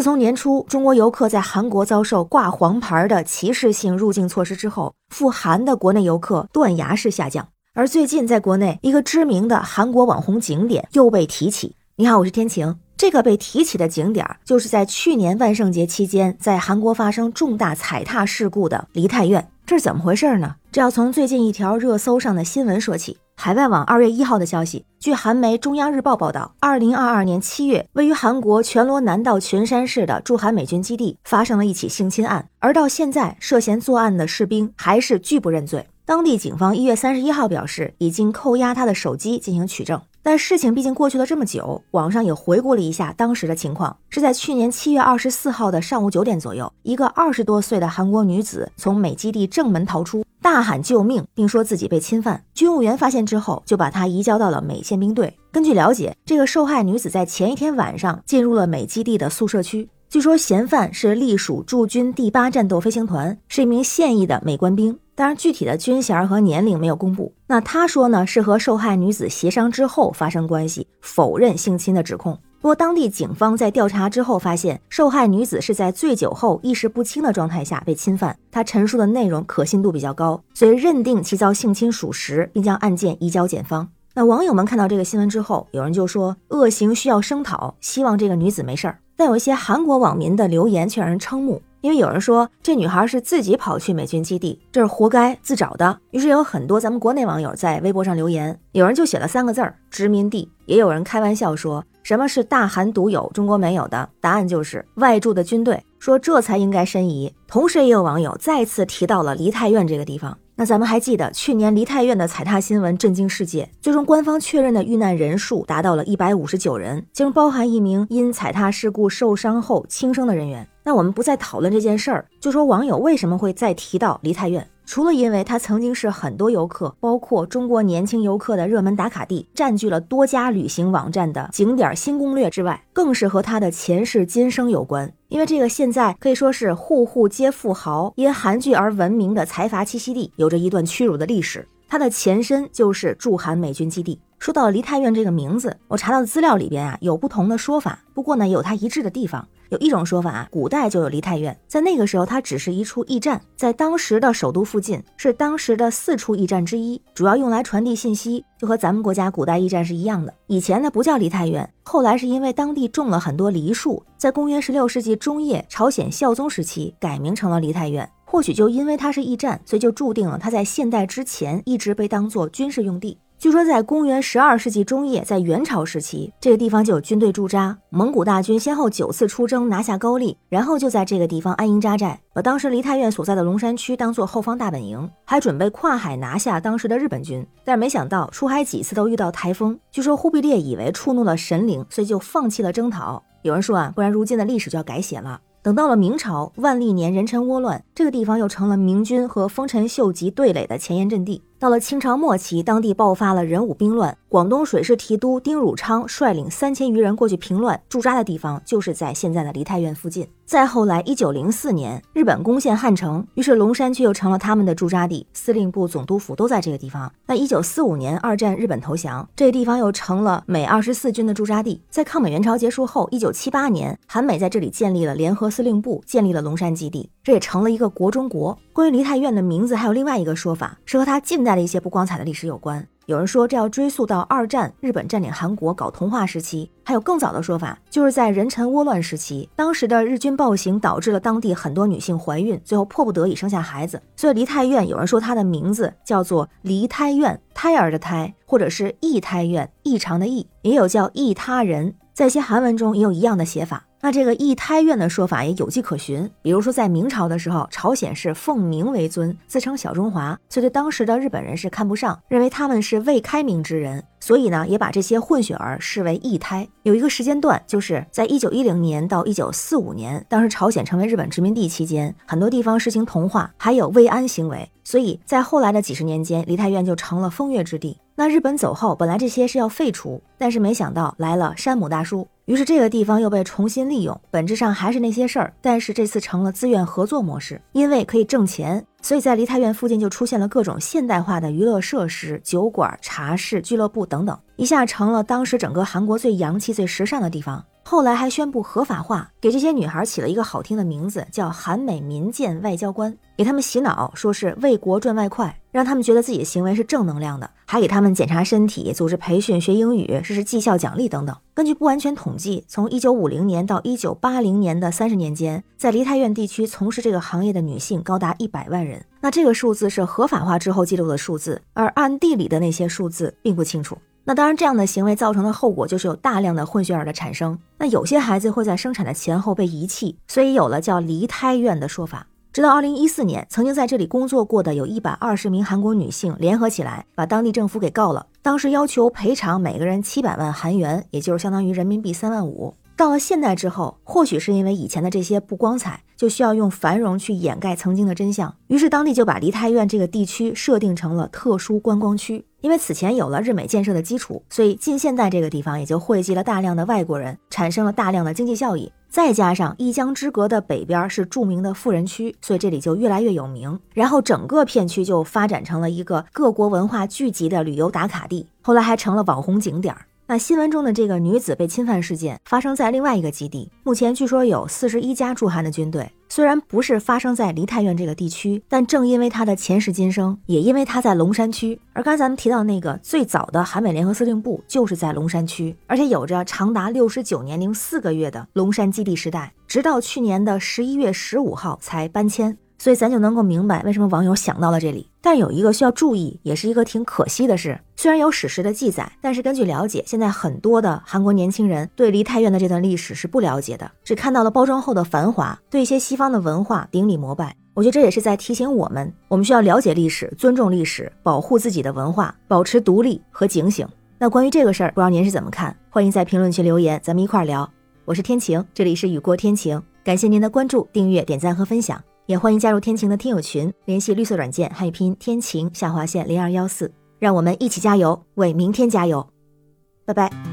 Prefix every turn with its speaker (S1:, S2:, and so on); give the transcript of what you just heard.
S1: 自从年初中国游客在韩国遭受挂黄牌的歧视性入境措施之后，赴韩的国内游客断崖式下降。而最近，在国内一个知名的韩国网红景点又被提起。你好，我是天晴。这个被提起的景点，就是在去年万圣节期间在韩国发生重大踩踏事故的梨泰院。这是怎么回事呢？这要从最近一条热搜上的新闻说起。海外网二月一号的消息，据韩媒中央日报报道，二零二二年七月，位于韩国全罗南道全山市的驻韩美军基地发生了一起性侵案，而到现在，涉嫌作案的士兵还是拒不认罪。当地警方一月三十一号表示，已经扣押他的手机进行取证。但事情毕竟过去了这么久，网上也回顾了一下当时的情况，是在去年七月二十四号的上午九点左右，一个二十多岁的韩国女子从美基地正门逃出。大喊救命，并说自己被侵犯。军务员发现之后，就把她移交到了美宪兵队。根据了解，这个受害女子在前一天晚上进入了美基地的宿舍区。据说嫌犯是隶属驻军第八战斗飞行团，是一名现役的美官兵。当然，具体的军衔和年龄没有公布。那他说呢，是和受害女子协商之后发生关系，否认性侵的指控。不过，当地警方在调查之后发现，受害女子是在醉酒后意识不清的状态下被侵犯，她陈述的内容可信度比较高，所以认定其遭性侵属实，并将案件移交检方。那网友们看到这个新闻之后，有人就说恶行需要声讨，希望这个女子没事儿。但有一些韩国网民的留言却让人瞠目。因为有人说这女孩是自己跑去美军基地，这是活该自找的。于是有很多咱们国内网友在微博上留言，有人就写了三个字儿“殖民地”，也有人开玩笑说什么是大韩独有，中国没有的，答案就是外驻的军队，说这才应该申遗。同时也有网友再次提到了梨泰院这个地方。那咱们还记得去年梨泰院的踩踏新闻震惊世界，最终官方确认的遇难人数达到了一百五十九人，其中包含一名因踩踏事故受伤后轻生的人员。那我们不再讨论这件事儿，就说网友为什么会再提到梨泰院？除了因为它曾经是很多游客，包括中国年轻游客的热门打卡地，占据了多家旅行网站的景点新攻略之外，更是和它的前世今生有关。因为这个现在可以说是户户皆富豪，因韩剧而闻名的财阀栖息地，有着一段屈辱的历史。它的前身就是驻韩美军基地。说到梨泰院这个名字，我查到的资料里边啊有不同的说法，不过呢也有它一致的地方。有一种说法啊，古代就有梨泰院，在那个时候它只是一处驿站，在当时的首都附近，是当时的四处驿站之一，主要用来传递信息，就和咱们国家古代驿站是一样的。以前呢不叫梨泰院，后来是因为当地种了很多梨树，在公元十六世纪中叶朝鲜孝宗时期改名成了梨泰院。或许就因为它是驿站，所以就注定了它在现代之前一直被当做军事用地。据说，在公元十二世纪中叶，在元朝时期，这个地方就有军队驻扎。蒙古大军先后九次出征，拿下高丽，然后就在这个地方安营扎寨，把当时梨泰院所在的龙山区当做后方大本营，还准备跨海拿下当时的日本军。但是没想到出海几次都遇到台风。据说忽必烈以为触怒了神灵，所以就放弃了征讨。有人说啊，不然如今的历史就要改写了。等到了明朝万历年，人臣倭乱，这个地方又成了明军和丰臣秀吉对垒的前沿阵地。到了清朝末期，当地爆发了人武兵乱，广东水师提督丁汝昌率领三千余人过去平乱，驻扎的地方就是在现在的梨泰院附近。再后来，一九零四年，日本攻陷汉城，于是龙山区又成了他们的驻扎地，司令部、总督府都在这个地方。那一九四五年，二战日本投降，这个地方又成了美二十四军的驻扎地。在抗美援朝结束后，一九七八年，韩美在这里建立了联合司令部，建立了龙山基地，这也成了一个国中国。关于梨泰院的名字，还有另外一个说法，是和它近代的一些不光彩的历史有关。有人说这要追溯到二战，日本占领韩国搞同化时期；还有更早的说法，就是在人臣倭乱时期，当时的日军暴行导致了当地很多女性怀孕，最后迫不得已生下孩子。所以梨泰院有人说它的名字叫做梨胎院，胎儿的胎，或者是异胎院，异常的异，也有叫异他人，在一些韩文中也有一样的写法。那这个异胎院的说法也有迹可循，比如说在明朝的时候，朝鲜是奉明为尊，自称小中华，所以对当时的日本人是看不上，认为他们是未开明之人，所以呢，也把这些混血儿视为异胎。有一个时间段，就是在一九一零年到一九四五年，当时朝鲜成为日本殖民地期间，很多地方实行同化，还有慰安行为，所以在后来的几十年间，梨泰院就成了风月之地。那日本走后，本来这些是要废除，但是没想到来了山姆大叔。于是这个地方又被重新利用，本质上还是那些事儿，但是这次成了自愿合作模式，因为可以挣钱，所以在梨泰院附近就出现了各种现代化的娱乐设施、酒馆、茶室、俱乐部等等，一下成了当时整个韩国最洋气、最时尚的地方。后来还宣布合法化，给这些女孩起了一个好听的名字，叫韩美民建外交官，给他们洗脑，说是为国赚外快，让他们觉得自己的行为是正能量的，还给他们检查身体、组织培训、学英语，实施绩效奖励等等。根据不完全统计，从一九五零年到一九八零年的三十年间，在梨泰院地区从事这个行业的女性高达一百万人。那这个数字是合法化之后记录的数字，而暗地里的那些数字并不清楚。那当然，这样的行为造成的后果就是有大量的混血儿的产生。那有些孩子会在生产的前后被遗弃，所以有了叫离胎院的说法。直到二零一四年，曾经在这里工作过的有一百二十名韩国女性联合起来，把当地政府给告了。当时要求赔偿每个人七百万韩元，也就是相当于人民币三万五。到了现代之后，或许是因为以前的这些不光彩，就需要用繁荣去掩盖曾经的真相。于是当地就把梨泰院这个地区设定成了特殊观光区。因为此前有了日美建设的基础，所以近现代这个地方也就汇集了大量的外国人，产生了大量的经济效益。再加上一江之隔的北边是著名的富人区，所以这里就越来越有名。然后整个片区就发展成了一个各国文化聚集的旅游打卡地，后来还成了网红景点儿。那新闻中的这个女子被侵犯事件发生在另外一个基地，目前据说有四十一家驻韩的军队。虽然不是发生在梨泰院这个地区，但正因为她的前世今生，也因为她在龙山区。而刚才咱们提到那个最早的韩美联合司令部就是在龙山区，而且有着长达六十九年零四个月的龙山基地时代，直到去年的十一月十五号才搬迁。所以咱就能够明白为什么网友想到了这里。但有一个需要注意，也是一个挺可惜的事。虽然有史实的记载，但是根据了解，现在很多的韩国年轻人对梨泰院的这段历史是不了解的，只看到了包装后的繁华，对一些西方的文化顶礼膜拜。我觉得这也是在提醒我们，我们需要了解历史，尊重历史，保护自己的文化，保持独立和警醒。那关于这个事儿，不知道您是怎么看？欢迎在评论区留言，咱们一块儿聊。我是天晴，这里是雨过天晴，感谢您的关注、订阅、点赞和分享。也欢迎加入天晴的听友群，联系绿色软件汉语拼天晴下划线零二幺四，让我们一起加油，为明天加油，拜拜。